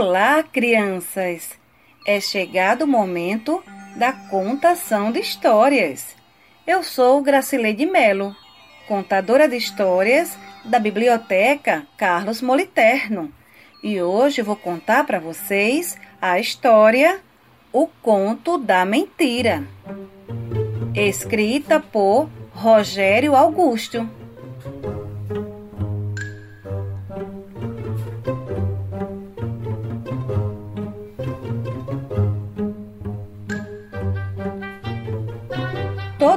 Olá, crianças! É chegado o momento da contação de histórias. Eu sou Gracileide Melo, contadora de histórias da Biblioteca Carlos Moliterno, e hoje vou contar para vocês a história O Conto da Mentira, escrita por Rogério Augusto.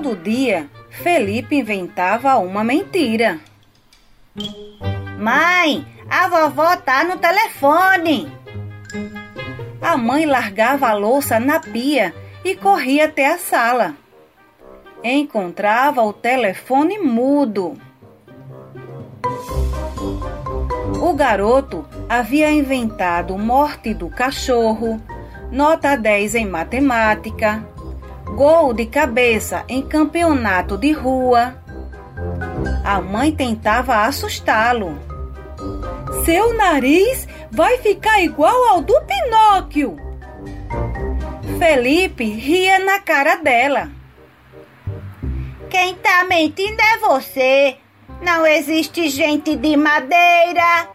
Todo dia, Felipe inventava uma mentira. Mãe, a vovó tá no telefone. A mãe largava a louça na pia e corria até a sala. Encontrava o telefone mudo. O garoto havia inventado morte do cachorro, nota 10 em matemática, gol de cabeça em campeonato de rua. A mãe tentava assustá-lo. Seu nariz vai ficar igual ao do Pinóquio. Felipe ria na cara dela. Quem tá mentindo é você. Não existe gente de madeira.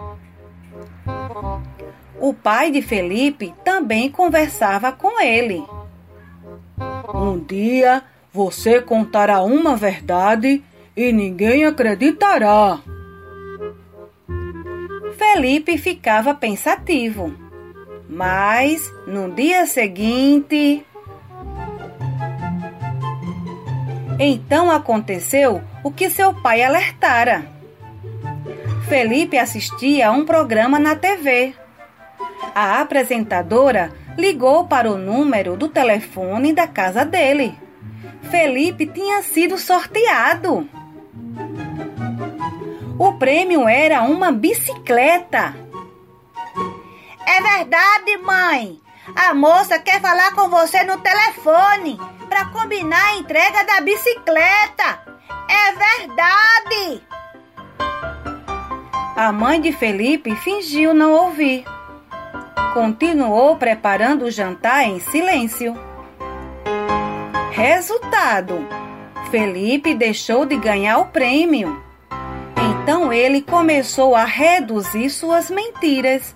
O pai de Felipe também conversava com ele. Um dia você contará uma verdade e ninguém acreditará. Felipe ficava pensativo. Mas no dia seguinte. Então aconteceu o que seu pai alertara. Felipe assistia a um programa na TV. A apresentadora ligou para o número do telefone da casa dele. Felipe tinha sido sorteado. O prêmio era uma bicicleta. É verdade, mãe. A moça quer falar com você no telefone para combinar a entrega da bicicleta. É verdade. A mãe de Felipe fingiu não ouvir continuou preparando o jantar em silêncio. Resultado: Felipe deixou de ganhar o prêmio. Então ele começou a reduzir suas mentiras,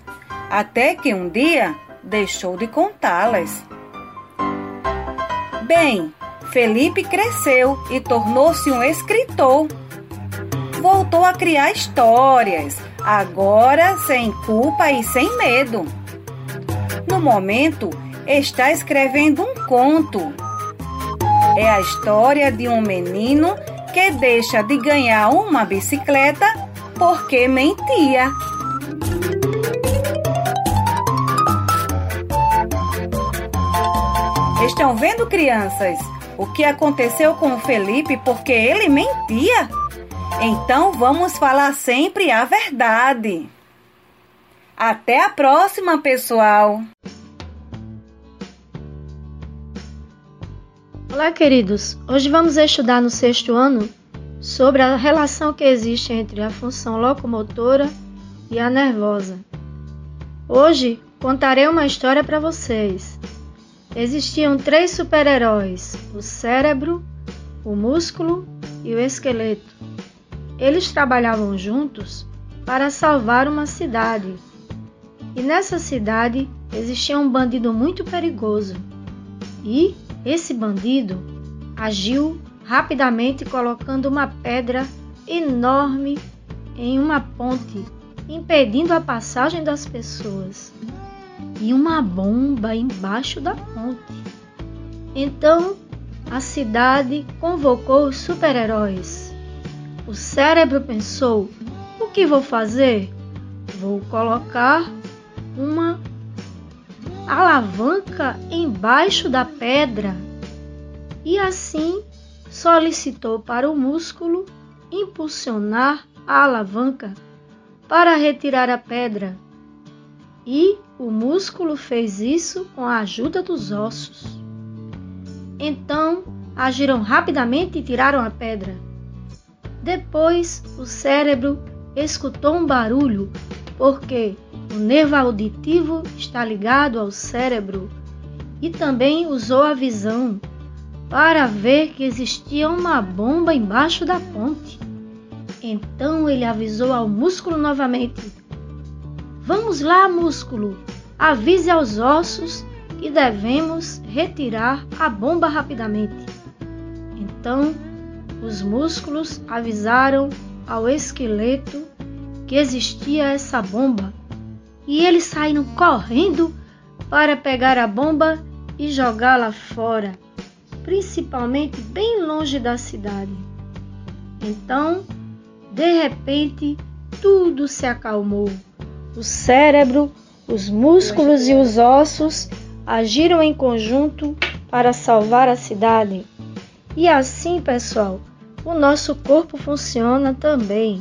até que um dia deixou de contá-las. Bem, Felipe cresceu e tornou-se um escritor. Voltou a criar histórias, agora sem culpa e sem medo. No momento, está escrevendo um conto. É a história de um menino que deixa de ganhar uma bicicleta porque mentia. Estão vendo, crianças, o que aconteceu com o Felipe porque ele mentia? Então vamos falar sempre a verdade. Até a próxima, pessoal! Olá, queridos! Hoje vamos estudar no sexto ano sobre a relação que existe entre a função locomotora e a nervosa. Hoje contarei uma história para vocês. Existiam três super-heróis: o cérebro, o músculo e o esqueleto. Eles trabalhavam juntos para salvar uma cidade e nessa cidade existia um bandido muito perigoso. E esse bandido agiu rapidamente colocando uma pedra enorme em uma ponte, impedindo a passagem das pessoas, e uma bomba embaixo da ponte. Então a cidade convocou os super-heróis. O cérebro pensou: o que vou fazer? Vou colocar uma alavanca embaixo da pedra e assim solicitou para o músculo impulsionar a alavanca para retirar a pedra. E o músculo fez isso com a ajuda dos ossos. Então agiram rapidamente e tiraram a pedra. Depois o cérebro escutou um barulho, porque o nervo auditivo está ligado ao cérebro e também usou a visão para ver que existia uma bomba embaixo da ponte. Então ele avisou ao músculo novamente: Vamos lá, músculo, avise aos ossos que devemos retirar a bomba rapidamente. Então os músculos avisaram ao esqueleto que existia essa bomba e eles saíram correndo para pegar a bomba e jogá-la fora, principalmente bem longe da cidade. Então, de repente, tudo se acalmou. O cérebro, os músculos e os ossos agiram em conjunto para salvar a cidade. E assim, pessoal, o nosso corpo funciona também.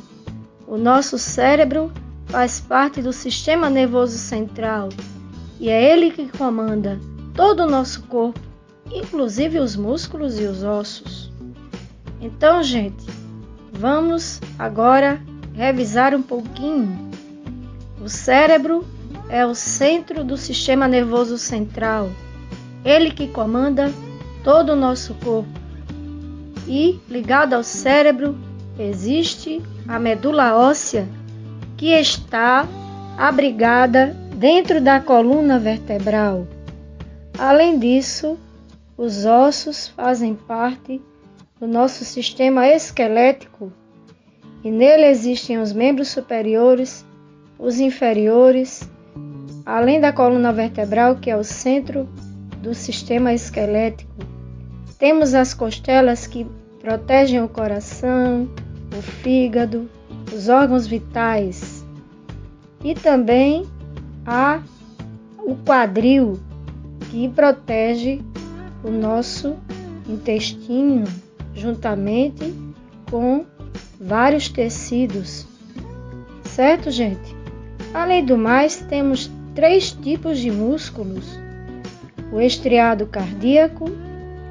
O nosso cérebro faz parte do sistema nervoso central e é ele que comanda todo o nosso corpo, inclusive os músculos e os ossos. Então, gente, vamos agora revisar um pouquinho. O cérebro é o centro do sistema nervoso central, ele que comanda todo o nosso corpo. E ligado ao cérebro existe a medula óssea que está abrigada dentro da coluna vertebral. Além disso, os ossos fazem parte do nosso sistema esquelético e nele existem os membros superiores, os inferiores, além da coluna vertebral, que é o centro do sistema esquelético. Temos as costelas que protegem o coração, o fígado, os órgãos vitais e também há o quadril que protege o nosso intestino juntamente com vários tecidos. Certo, gente? Além do mais, temos três tipos de músculos: o estriado cardíaco,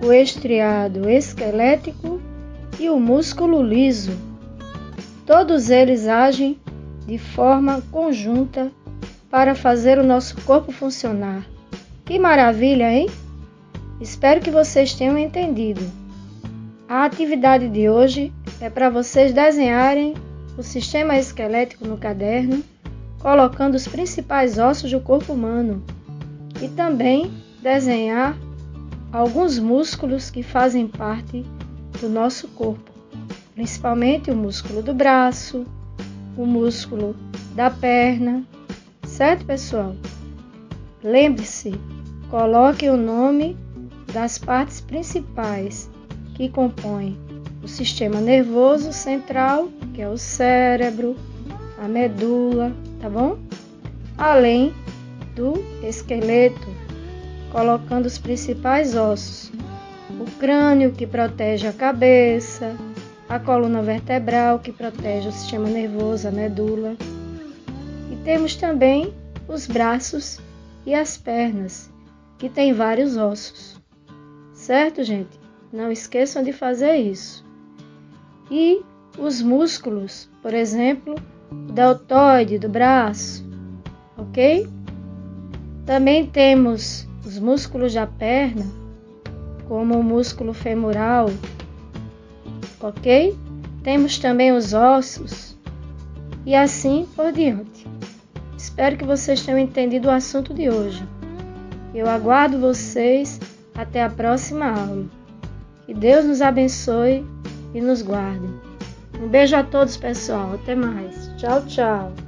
o estriado esquelético e o músculo liso. Todos eles agem de forma conjunta para fazer o nosso corpo funcionar. Que maravilha, hein? Espero que vocês tenham entendido. A atividade de hoje é para vocês desenharem o sistema esquelético no caderno, colocando os principais ossos do corpo humano e também desenhar alguns músculos que fazem parte do nosso corpo principalmente o músculo do braço, o músculo da perna, certo, pessoal? Lembre-se, coloque o nome das partes principais que compõem o sistema nervoso central, que é o cérebro, a medula, tá bom? Além do esqueleto, colocando os principais ossos, o crânio que protege a cabeça, a coluna vertebral, que protege o sistema nervoso, a medula. E temos também os braços e as pernas, que têm vários ossos. Certo, gente? Não esqueçam de fazer isso. E os músculos, por exemplo, o deltoide do braço, ok? Também temos os músculos da perna, como o músculo femoral, ok? Temos também os ossos e assim por diante. Espero que vocês tenham entendido o assunto de hoje. Eu aguardo vocês até a próxima aula. Que Deus nos abençoe e nos guarde. Um beijo a todos, pessoal. Até mais. Tchau, tchau.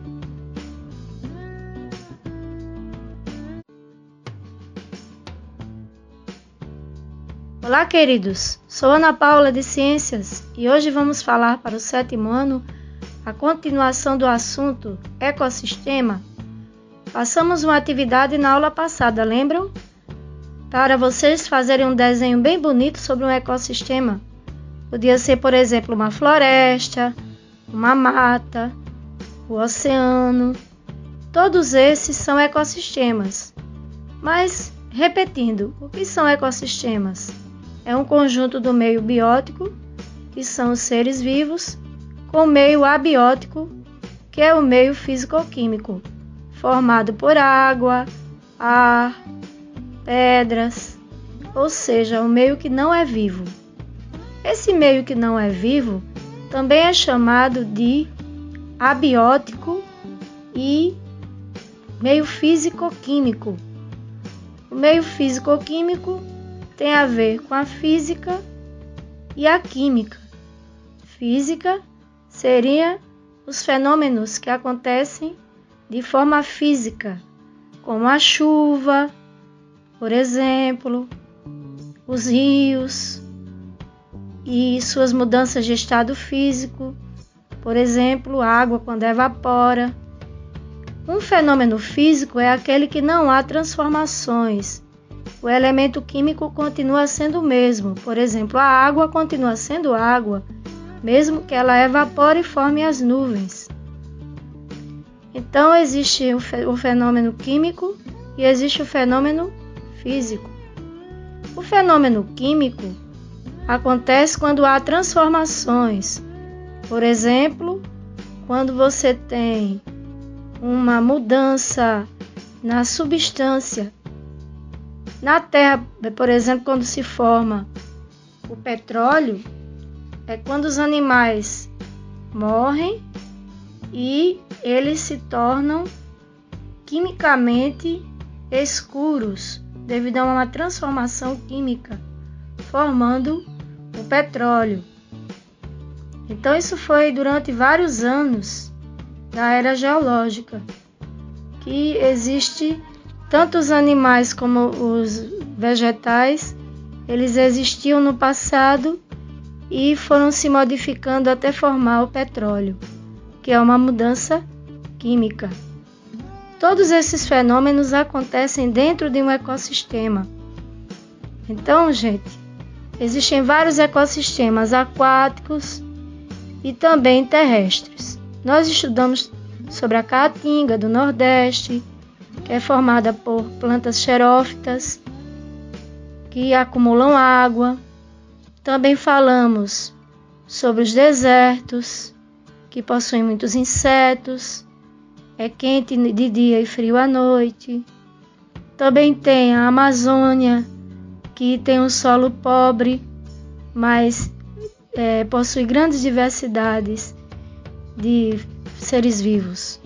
Olá, queridos! Sou Ana Paula de Ciências e hoje vamos falar para o sétimo ano a continuação do assunto ecossistema. Passamos uma atividade na aula passada, lembram? Para vocês fazerem um desenho bem bonito sobre um ecossistema. Podia ser, por exemplo, uma floresta, uma mata, o oceano. Todos esses são ecossistemas. Mas, repetindo, o que são ecossistemas? É um conjunto do meio biótico, que são os seres vivos, com o meio abiótico, que é o meio físico-químico, formado por água, ar, pedras, ou seja, um meio que não é vivo. Esse meio que não é vivo também é chamado de abiótico e meio físico-químico. O meio físico-químico tem a ver com a física e a química. Física seria os fenômenos que acontecem de forma física, como a chuva, por exemplo, os rios e suas mudanças de estado físico, por exemplo, água quando evapora. Um fenômeno físico é aquele que não há transformações. O elemento químico continua sendo o mesmo. Por exemplo, a água continua sendo água, mesmo que ela evapore e forme as nuvens. Então, existe o fenômeno químico e existe o fenômeno físico. O fenômeno químico acontece quando há transformações. Por exemplo, quando você tem uma mudança na substância. Na Terra, por exemplo, quando se forma o petróleo, é quando os animais morrem e eles se tornam quimicamente escuros devido a uma transformação química, formando o petróleo. Então, isso foi durante vários anos da era geológica, que existe tanto os animais como os vegetais, eles existiam no passado e foram se modificando até formar o petróleo, que é uma mudança química. Todos esses fenômenos acontecem dentro de um ecossistema. Então, gente, existem vários ecossistemas aquáticos e também terrestres. Nós estudamos sobre a caatinga do Nordeste, é formada por plantas xerófitas que acumulam água. Também falamos sobre os desertos, que possuem muitos insetos, é quente de dia e frio à noite. Também tem a Amazônia, que tem um solo pobre, mas é, possui grandes diversidades de seres vivos.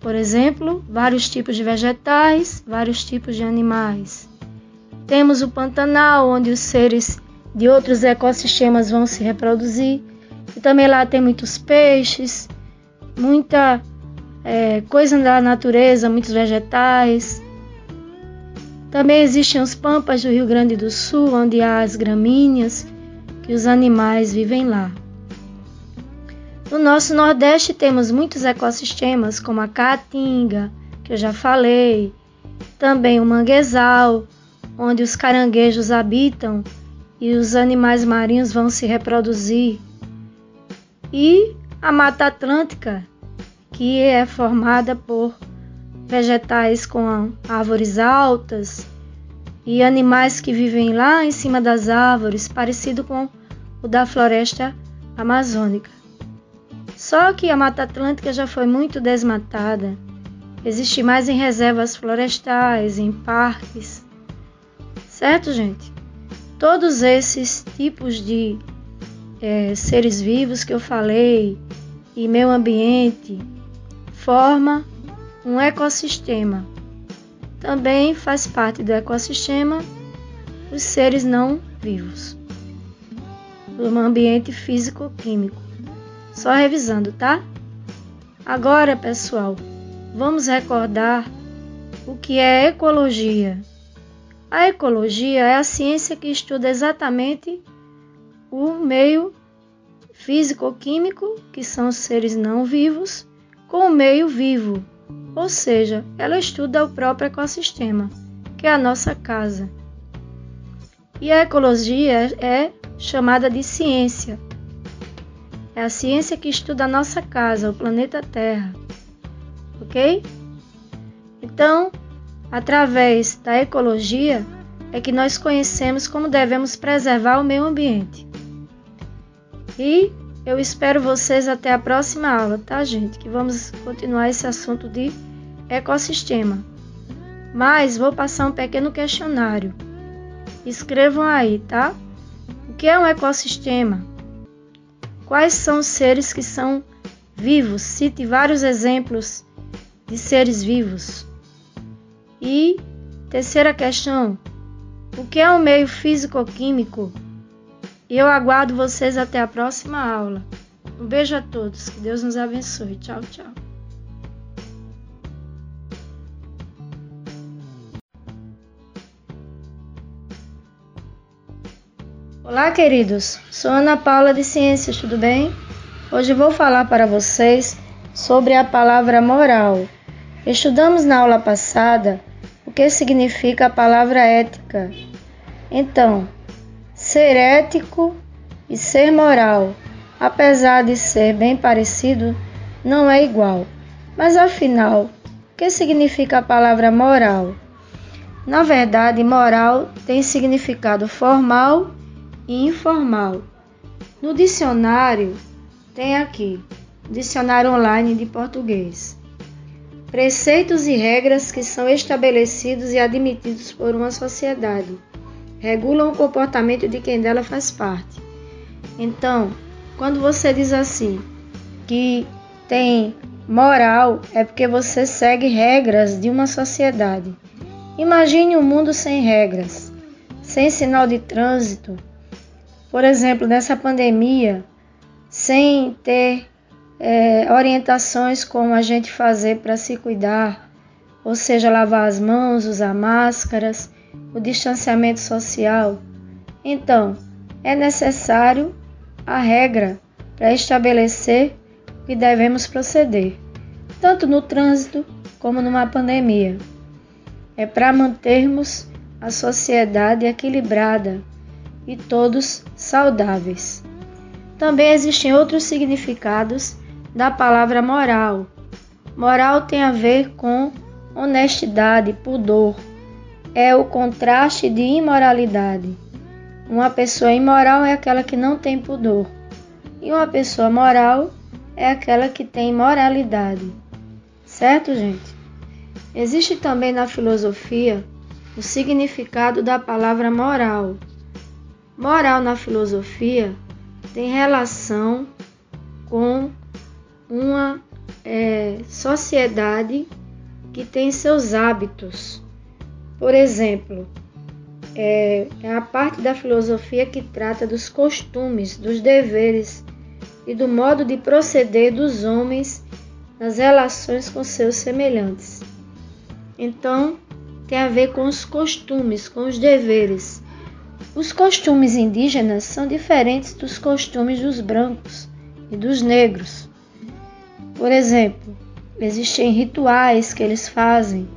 Por exemplo, vários tipos de vegetais, vários tipos de animais. Temos o Pantanal, onde os seres de outros ecossistemas vão se reproduzir. E também lá tem muitos peixes, muita é, coisa da natureza, muitos vegetais. Também existem os pampas do Rio Grande do Sul, onde há as gramíneas, que os animais vivem lá. No nosso Nordeste temos muitos ecossistemas, como a Caatinga, que eu já falei, também o manguezal, onde os caranguejos habitam e os animais marinhos vão se reproduzir, e a Mata Atlântica, que é formada por vegetais com árvores altas e animais que vivem lá em cima das árvores, parecido com o da floresta amazônica. Só que a Mata Atlântica já foi muito desmatada. Existe mais em reservas florestais, em parques. Certo, gente? Todos esses tipos de é, seres vivos que eu falei e meio ambiente forma um ecossistema. Também faz parte do ecossistema os seres não vivos, do ambiente físico-químico. Só revisando, tá? Agora, pessoal, vamos recordar o que é ecologia. A ecologia é a ciência que estuda exatamente o meio físico-químico, que são os seres não vivos, com o meio vivo, ou seja, ela estuda o próprio ecossistema, que é a nossa casa. E a ecologia é chamada de ciência, é a ciência que estuda a nossa casa, o planeta Terra. Ok? Então, através da ecologia, é que nós conhecemos como devemos preservar o meio ambiente. E eu espero vocês até a próxima aula, tá, gente? Que vamos continuar esse assunto de ecossistema. Mas vou passar um pequeno questionário. Escrevam aí, tá? O que é um ecossistema? Quais são os seres que são vivos? Cite vários exemplos de seres vivos. E terceira questão: o que é um meio físico-químico? Eu aguardo vocês até a próxima aula. Um beijo a todos. Que Deus nos abençoe. Tchau, tchau. Olá, queridos. Sou Ana Paula de Ciências, tudo bem? Hoje vou falar para vocês sobre a palavra moral. Estudamos na aula passada o que significa a palavra ética. Então, ser ético e ser moral apesar de ser bem parecido, não é igual. Mas afinal, o que significa a palavra moral? Na verdade, moral tem significado formal e informal. No dicionário, tem aqui, Dicionário Online de Português. Preceitos e regras que são estabelecidos e admitidos por uma sociedade. Regulam o comportamento de quem dela faz parte. Então, quando você diz assim que tem moral, é porque você segue regras de uma sociedade. Imagine um mundo sem regras, sem sinal de trânsito. Por exemplo, nessa pandemia, sem ter é, orientações como a gente fazer para se cuidar, ou seja, lavar as mãos, usar máscaras, o distanciamento social. Então, é necessário a regra para estabelecer o que devemos proceder, tanto no trânsito como numa pandemia. É para mantermos a sociedade equilibrada e todos saudáveis. Também existem outros significados da palavra moral. Moral tem a ver com honestidade, pudor. É o contraste de imoralidade. Uma pessoa imoral é aquela que não tem pudor, e uma pessoa moral é aquela que tem moralidade. Certo, gente? Existe também na filosofia o significado da palavra moral. Moral na filosofia tem relação com uma é, sociedade que tem seus hábitos. Por exemplo, é, é a parte da filosofia que trata dos costumes, dos deveres e do modo de proceder dos homens nas relações com seus semelhantes. Então, tem a ver com os costumes, com os deveres. Os costumes indígenas são diferentes dos costumes dos brancos e dos negros. Por exemplo, existem rituais que eles fazem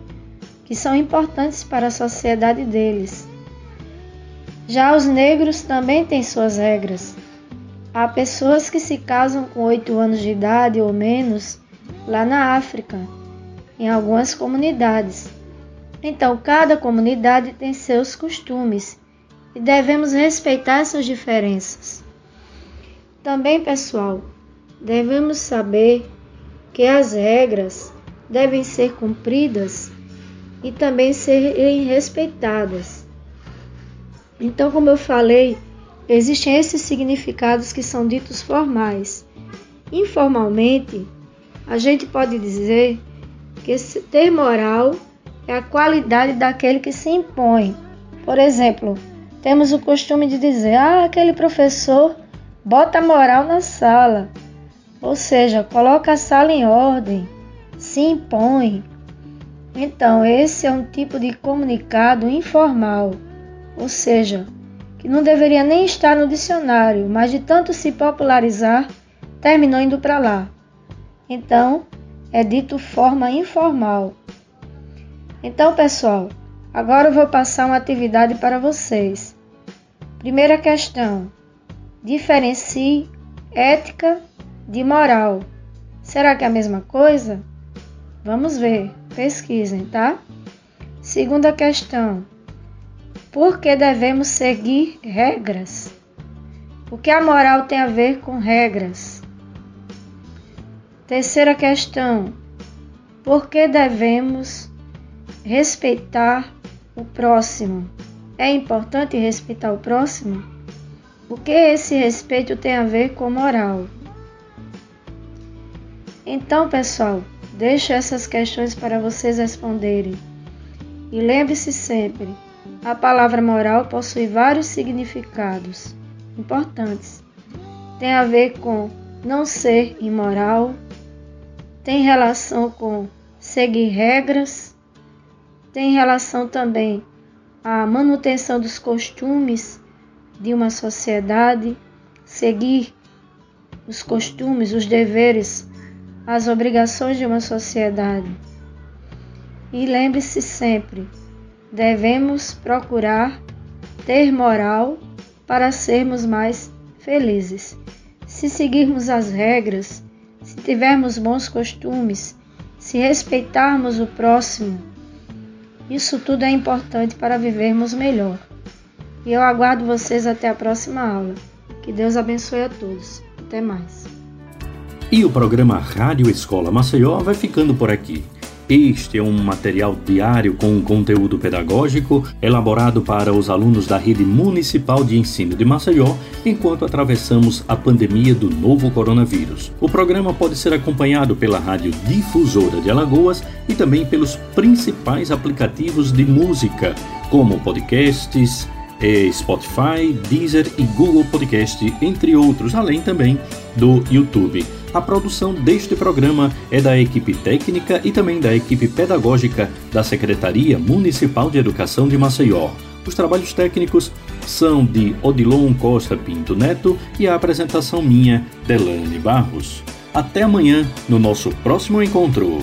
que são importantes para a sociedade deles. Já os negros também têm suas regras. Há pessoas que se casam com 8 anos de idade ou menos lá na África, em algumas comunidades. Então, cada comunidade tem seus costumes e devemos respeitar essas diferenças. Também, pessoal, devemos saber que as regras devem ser cumpridas e também serem respeitadas. Então, como eu falei, existem esses significados que são ditos formais. Informalmente, a gente pode dizer que ter moral é a qualidade daquele que se impõe. Por exemplo, temos o costume de dizer: ah, aquele professor bota moral na sala, ou seja, coloca a sala em ordem, se impõe. Então, esse é um tipo de comunicado informal ou seja, que não deveria nem estar no dicionário, mas de tanto se popularizar, terminou indo para lá. Então, é dito forma informal. Então, pessoal, agora eu vou passar uma atividade para vocês. Primeira questão: diferencie ética de moral. Será que é a mesma coisa? Vamos ver, pesquisem, tá? Segunda questão: por que devemos seguir regras? O que a moral tem a ver com regras? Terceira questão: porque devemos respeitar o próximo. É importante respeitar o próximo? O que esse respeito tem a ver com moral? Então, pessoal, deixo essas questões para vocês responderem. E lembre-se sempre, a palavra moral possui vários significados importantes. Tem a ver com não ser imoral, tem relação com seguir regras, tem relação também a manutenção dos costumes de uma sociedade, seguir os costumes, os deveres, as obrigações de uma sociedade. E lembre-se sempre, devemos procurar ter moral para sermos mais felizes. Se seguirmos as regras, se tivermos bons costumes, se respeitarmos o próximo, isso tudo é importante para vivermos melhor. E eu aguardo vocês até a próxima aula. Que Deus abençoe a todos. Até mais. E o programa Rádio Escola Maceió vai ficando por aqui. Este é um material diário com conteúdo pedagógico elaborado para os alunos da Rede Municipal de Ensino de Maceió enquanto atravessamos a pandemia do novo coronavírus. O programa pode ser acompanhado pela Rádio Difusora de Alagoas e também pelos principais aplicativos de música, como podcasts, Spotify, Deezer e Google Podcast, entre outros, além também do YouTube. A produção deste programa é da equipe técnica e também da equipe pedagógica da Secretaria Municipal de Educação de Maceió. Os trabalhos técnicos são de Odilon Costa Pinto Neto e a apresentação minha, Delane Barros. Até amanhã, no nosso próximo encontro.